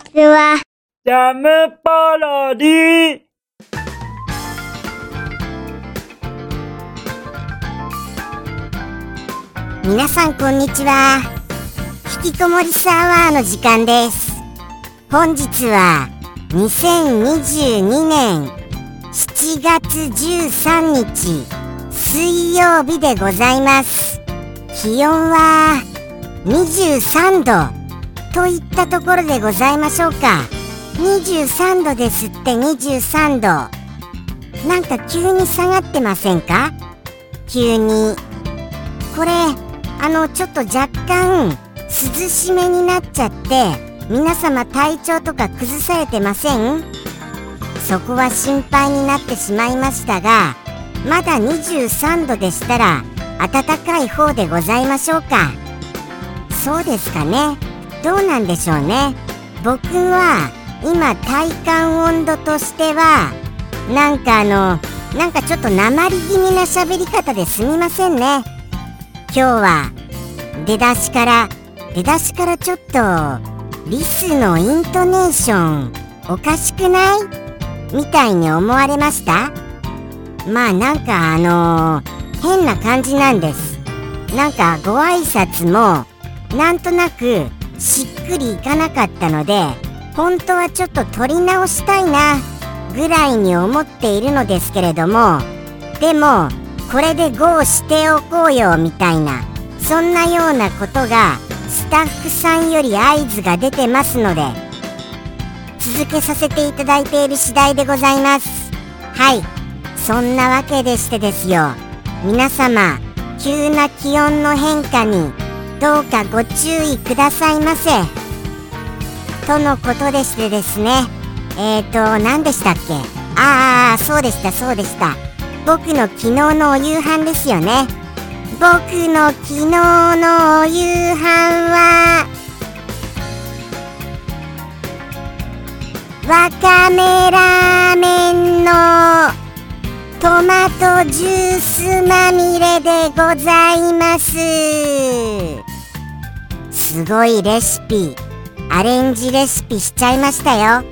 ちは。ジャムパロディ皆さんこんにちは。引きこもりサワーの時間です。本日は2022年7月13日水曜日でございます。気温は23度といったところでございましょうか。23度ですって23度。なんか急に下がってませんか？急に。これあのちょっと若干涼しめになっちゃって皆様体調とか崩されてません？そこは心配になってしまいましたがまだ23度でしたら暖かい方でございましょうか。そうですかね。どうなんでしょうね。僕は今体感温度としてはなんかあのなんかちょっと鉛気味な喋り方ですみませんね。今日は出だしから出だしからちょっとリスのイントネーションおかしくない？みたいに思われました？まあなんかあのー、変な感じなんです。なんかご挨拶もなんとなくしっくりいかなかったので本当はちょっと撮り直したいなぐらいに思っているのですけれどもでもこれで GO しておこうよみたいなそんなようなことがスタッフさんより合図が出てますので続けさせていただいている次第でございます。はい。そんなわけでしてですよ。皆様急な気温の変化にどうかご注意くださいませ。とのことでしてですね。えーと何でしたっけ？ああそうでしたそうでした。僕の昨日のお夕飯ですよね。僕の昨日のお夕飯はわかめラーメンのトマトジュースまみれでございます。すごいレシピ。アレンジレシピしちゃいましたよ。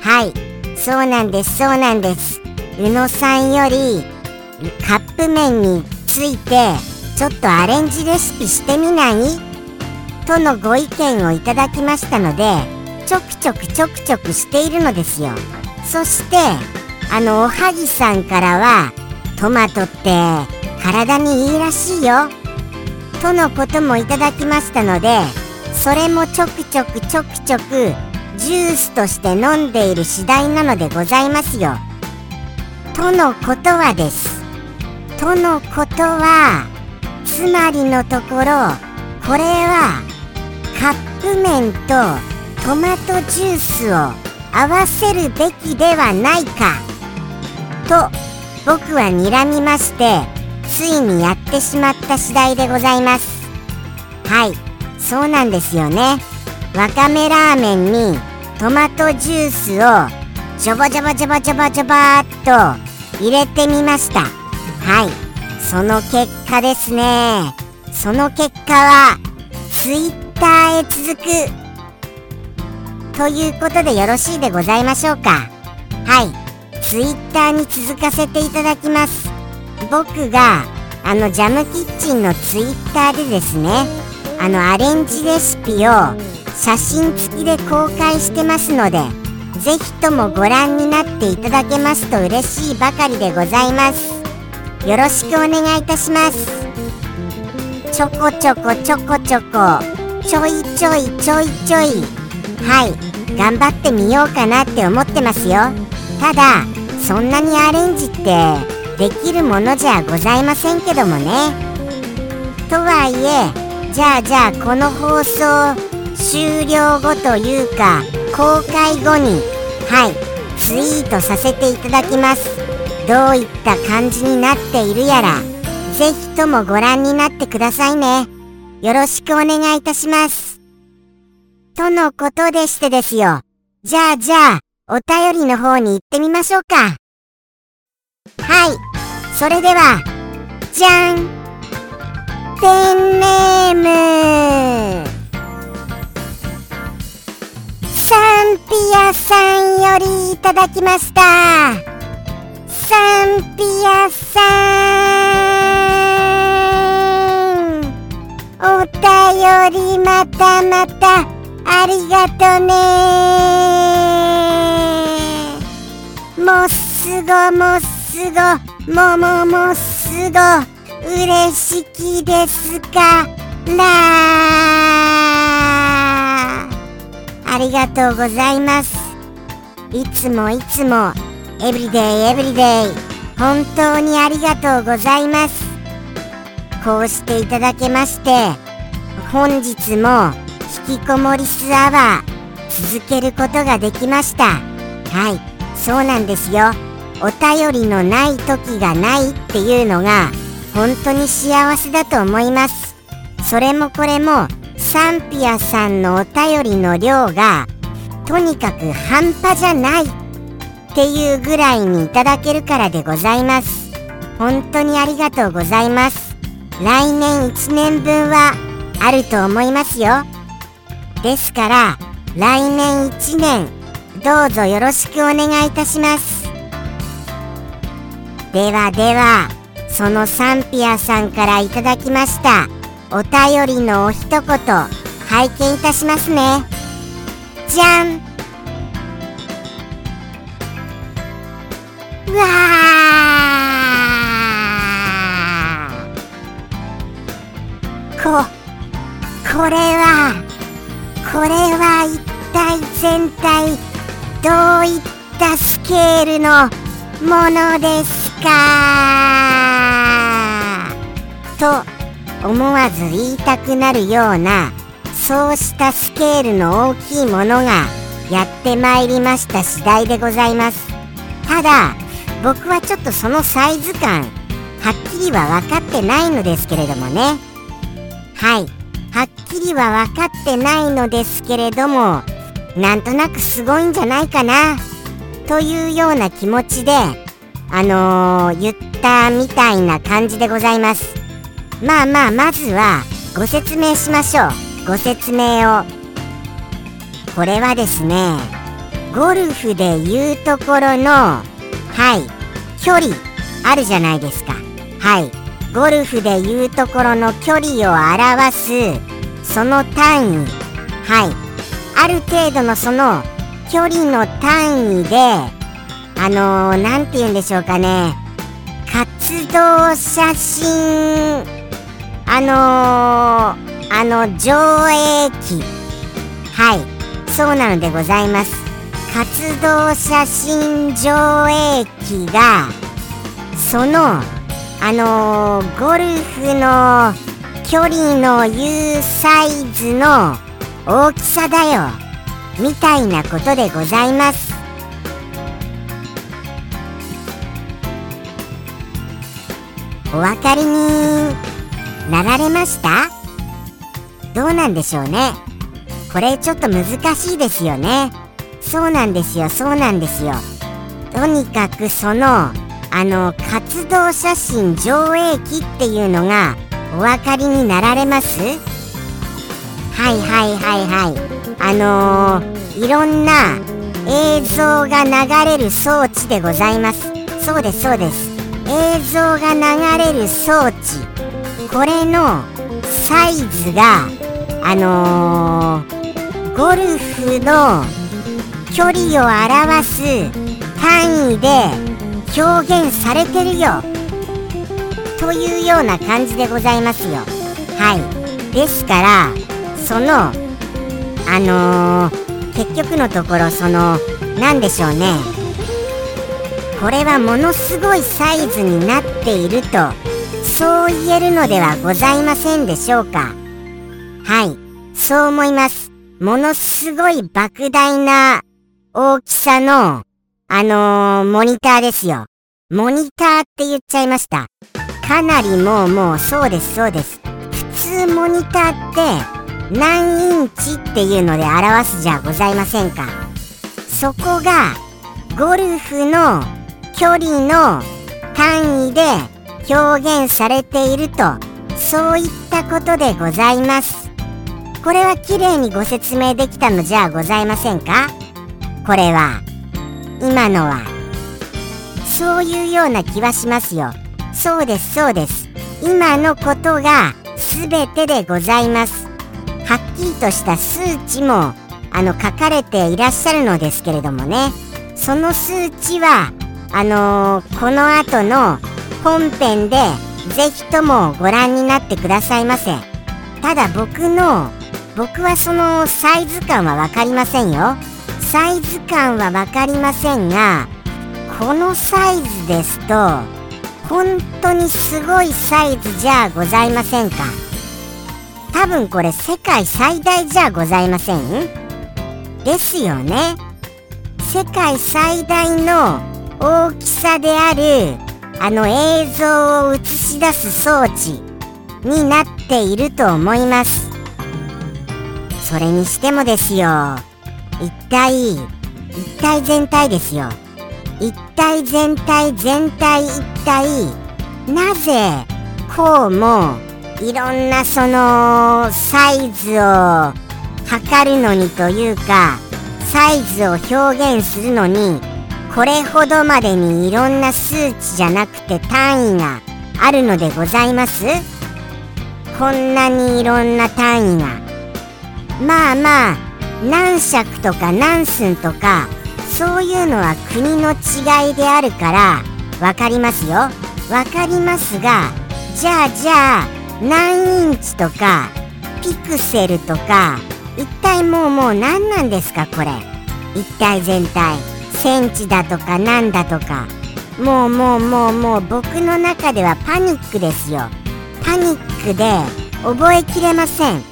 はいそうなんですそうなんです。宇野さんよりカップ麺についてちょっとアレンジレシピしてみない？とのご意見をいただきましたのでちょくちょくちょくちょくしているのですよ。そしてあのおはぎさんからはトマトって体にいいらしいよ。とのこともいただきましたのでそれもちょくちょくちょくちょくジュースとして飲んでいる次第なのでございますよ。とのことはです。とのことはつまりのところこれはカップ麺とトマトジュースを合わせるべきではないかと僕は睨みましてついにやってしまった次第でございます。はいそうなんですよね。わかめラーメンにトマトジュースをジョバジョバジョバジョバジョバーっと入れてみました。はいその結果ですね。その結果は Twitter へ続く。ということでよろしいでございましょうか。はい Twitter に続かせていただきます。僕があのジャムキッチンのツイッターでですねあのアレンジレシピを写真付きで公開してますのでぜひともご覧になっていただけますと嬉しいばかりでございます。よろしくお願いいたします。ちょこちょこちょこちょこちょいちょいちょいちょいはい頑張ってみようかなって思ってますよ。ただそんなにアレンジってできるものじゃございませんけどもね。とはいえじゃあじゃあこの放送終了後というか公開後にはいツイートさせていただきます。どういった感じになっているやらぜひともご覧になってくださいね。よろしくお願いいたします。とのことでしてですよ。じゃあじゃあお便りの方に行ってみましょうか。はい。それではじゃん。ペンネーム。サンピアさんよりいただきました。サンピアさん。お便りまたまたありがとね。もっすごもっすご。もももすご嬉しきですからありがとうございます。いつもいつもエブリデイエブリデイ本当にありがとうございます。こうしていただけまして本日も引きこもりスアワー続けることができました。はいそうなんですよ。お便りのない時がないっていうのが本当に幸せだと思います。それもこれもサンピアさんのお便りの量がとにかく半端じゃないっていうぐらいにいただけるからでございます。本当にありがとうございます。来年1年分はあると思いますよ。ですから来年1年どうぞよろしくお願いいたします。ではではそのサンピアさんからいただきましたお便りのお一言拝見いたしますね。じゃん。うわー。ここれはこれは一体全体どういったスケールのものですかと思わず言いたくなるようなそうしたスケールの大きいものがやってまいりました次第でございます。ただ僕はちょっとそのサイズ感はっきりは分かってないのですけれどもね。はい。はっきりは分かってないのですけれどもなんとなくすごいんじゃないかなというような気持ちであのー、言ったみたいな感じでございます。まあまあまずはご説明しましょう。ご説明を。これはですねゴルフでいうところのはい距離あるじゃないですか。はいゴルフでいうところの距離を表すその単位。はいある程度のその距離の単位であの何、ー、て言うんでしょうかね。活動写真。あのー、あの上映機。はい。そうなのでございます。活動写真上映機がそのあのー、ゴルフの距離の言うサイズの大きさだよ。みたいなことでございます。お分かりに。なられました？どうなんでしょうね。これちょっと難しいですよね。そうなんですよそうなんですよ。とにかくそのあの活動写真上映機っていうのがお分かりになられます？はいはいはいはい。あのー、いろんな映像が流れる装置でございます。そうですそうです。映像が流れる装置。これのサイズがあのー、ゴルフの距離を表す単位で表現されてるよ。というような感じでございますよ。はい。ですからそのあのー、結局のところその何でしょうね。これはものすごいサイズになっているとそう言えるのではございませんでしょうかはいそう思いますものすごい莫大な大きさの、あのー、モニターですよ。モニターって言っちゃいました。かなりもうもうそうですそうです。普通モニターって何インチっていうので表すじゃございませんか。そこがゴルフの距離の単位で表現されているとそういったことでございます。これは綺麗にご説明できたのじゃございませんか？これは今のはそういうような気はしますよ。そうですそうです。今のことが全てでございます。はっきりとした数値もあの書かれていらっしゃるのですけれどもね。その数値はあのー、この後の本編でぜひともご覧になってくださいませ。ただ僕の僕はそのサイズ感は分かりませんよ。サイズ感は分かりませんがこのサイズですと本当にすごいサイズじゃございませんか。多分これ世界最大じゃございません？ですよね。世界最大の大きさであるあの映像を映し出す装置になっていると思います。それにしてもですよ。一体一体全体ですよ。一体全体全体一体なぜこうもいろんなそのサイズを測るのにというかサイズを表現するのにこれほどまでにいろんな数値じゃなくて単位があるのでございます？こんなにいろんな単位が。まあまあ何尺とか何寸とかそういうのは国の違いであるから分かりますよ。分かりますがじゃあじゃあ何インチとかピクセルとか一体もうもう何なんですかこれ？一体全体。センチだとかなんだとか。もうもうもうもう僕の中ではパニックですよ。パニックで覚えきれません。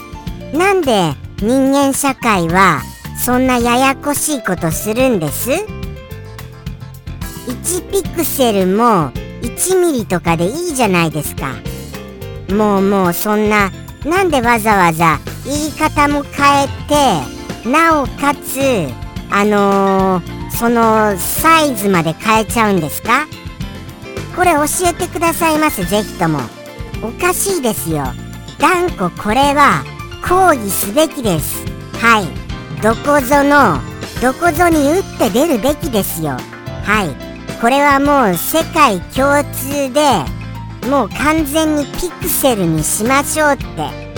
なんで人間社会はそんなややこしいことするんです？1ピクセルも1ミリとかでいいじゃないですか。もうもうそんななんでわざわざ言い方も変えてなおかつあのー、そのサイズまで変えちゃうんですか？これ教えてくださいませぜひとも。おかしいですよ。断固これは抗議すべきです。はい。どこぞのどこぞに打って出るべきですよ。はい。これはもう世界共通でもう完全にピクセルにしましょうって。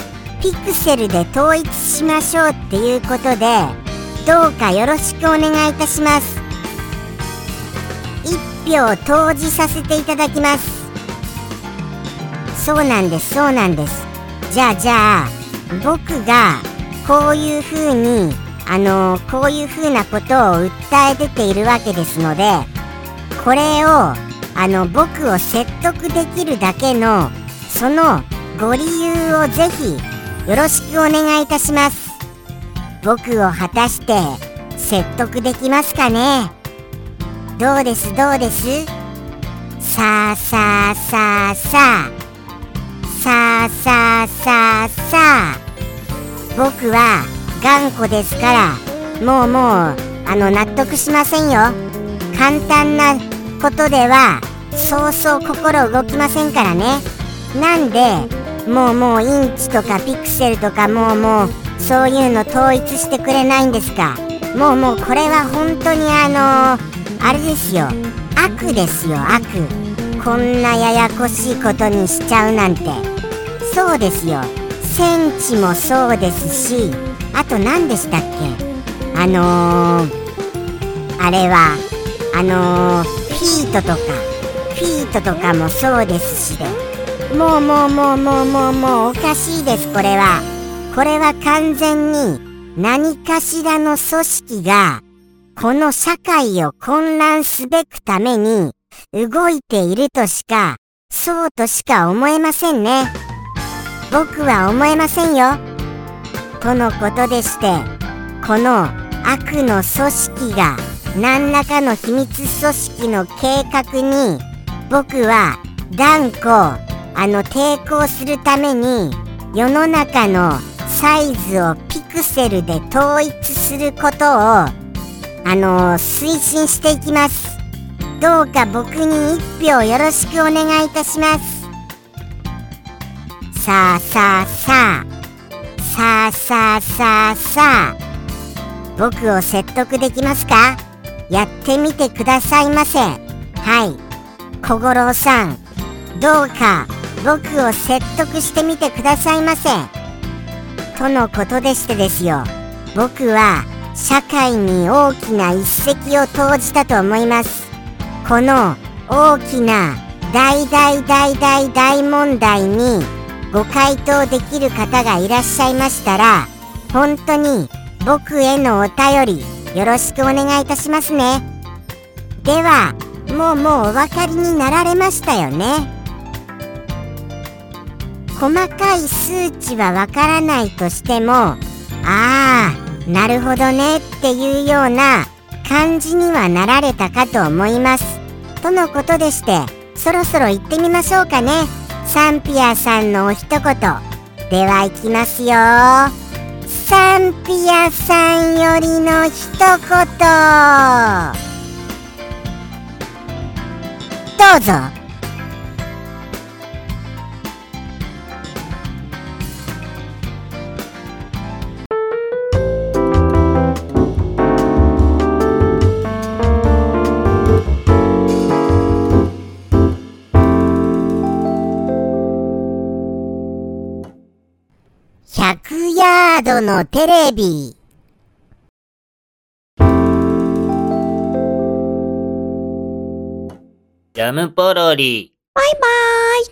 ピクセルで統一しましょうっていうことでどうかよろしくお願いいたします。1票投じさせていただきます。そうなんですそうなんです。じゃあじゃあ僕がこういう風にあの、こういうふうなことを訴え出ているわけですのでこれをあの僕を説得できるだけのそのご理由をぜひよろしくお願いいたします。僕を果たして説得できますかね？どうです？どうです？さあさあさあさあ。さあさあさあさあ。僕は頑固ですから。もうもうあの納得しませんよ。簡単なことではそうそう心動きませんからね。なんでもうもうインチとかピクセルとかもうもうそういうの統一してくれないんですか？もうもうこれは本当にあの、あれですよ。悪ですよ悪。こんなややこしいことにしちゃうなんて。そうですよ。センチもそうですしあと何でしたっけ？あのー、あれはあのー、フィートとか。フィートとかもそうですしで。もうもうもうもうもうもうおかしいですこれは。これは完全に何かしらの組織がこの社会を混乱すべくために動いているとしかそうとしか思えませんね。僕は思えませんよ。とのことでしてこの悪の組織が何らかの秘密組織の計画に僕は断固あの抵抗するために世の中のサイズをピクセルで統一することをあの推進していきます。どうか僕に一票よろしくお願いいたします。さあさあさあさあさあさあさあ。僕を説得できますか？やってみてくださいませ。はい。小五郎さんどうか僕を説得してみてくださいませ。とのことでしてですよ。僕は社会に大きな一石を投じたと思います。この大きな大大大大大問題にご回答できる方がいらっしゃいましたら本当に僕へのお便りよろしくお願いいたしますね。ではもうもうお分かりになられましたよね。細かい数値はわからないとしてもああなるほどねっていうような感じにはなられたかと思います。とのことでしてそろそろ行ってみましょうかね。サンピアさんのお一言。では行きますよ。サンピアさんよりの一言。どうぞ。のテレビジャムポロリ。バイバイ